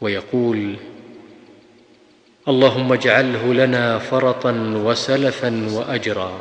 ويقول اللهم اجعله لنا فرطا وسلفا واجرا.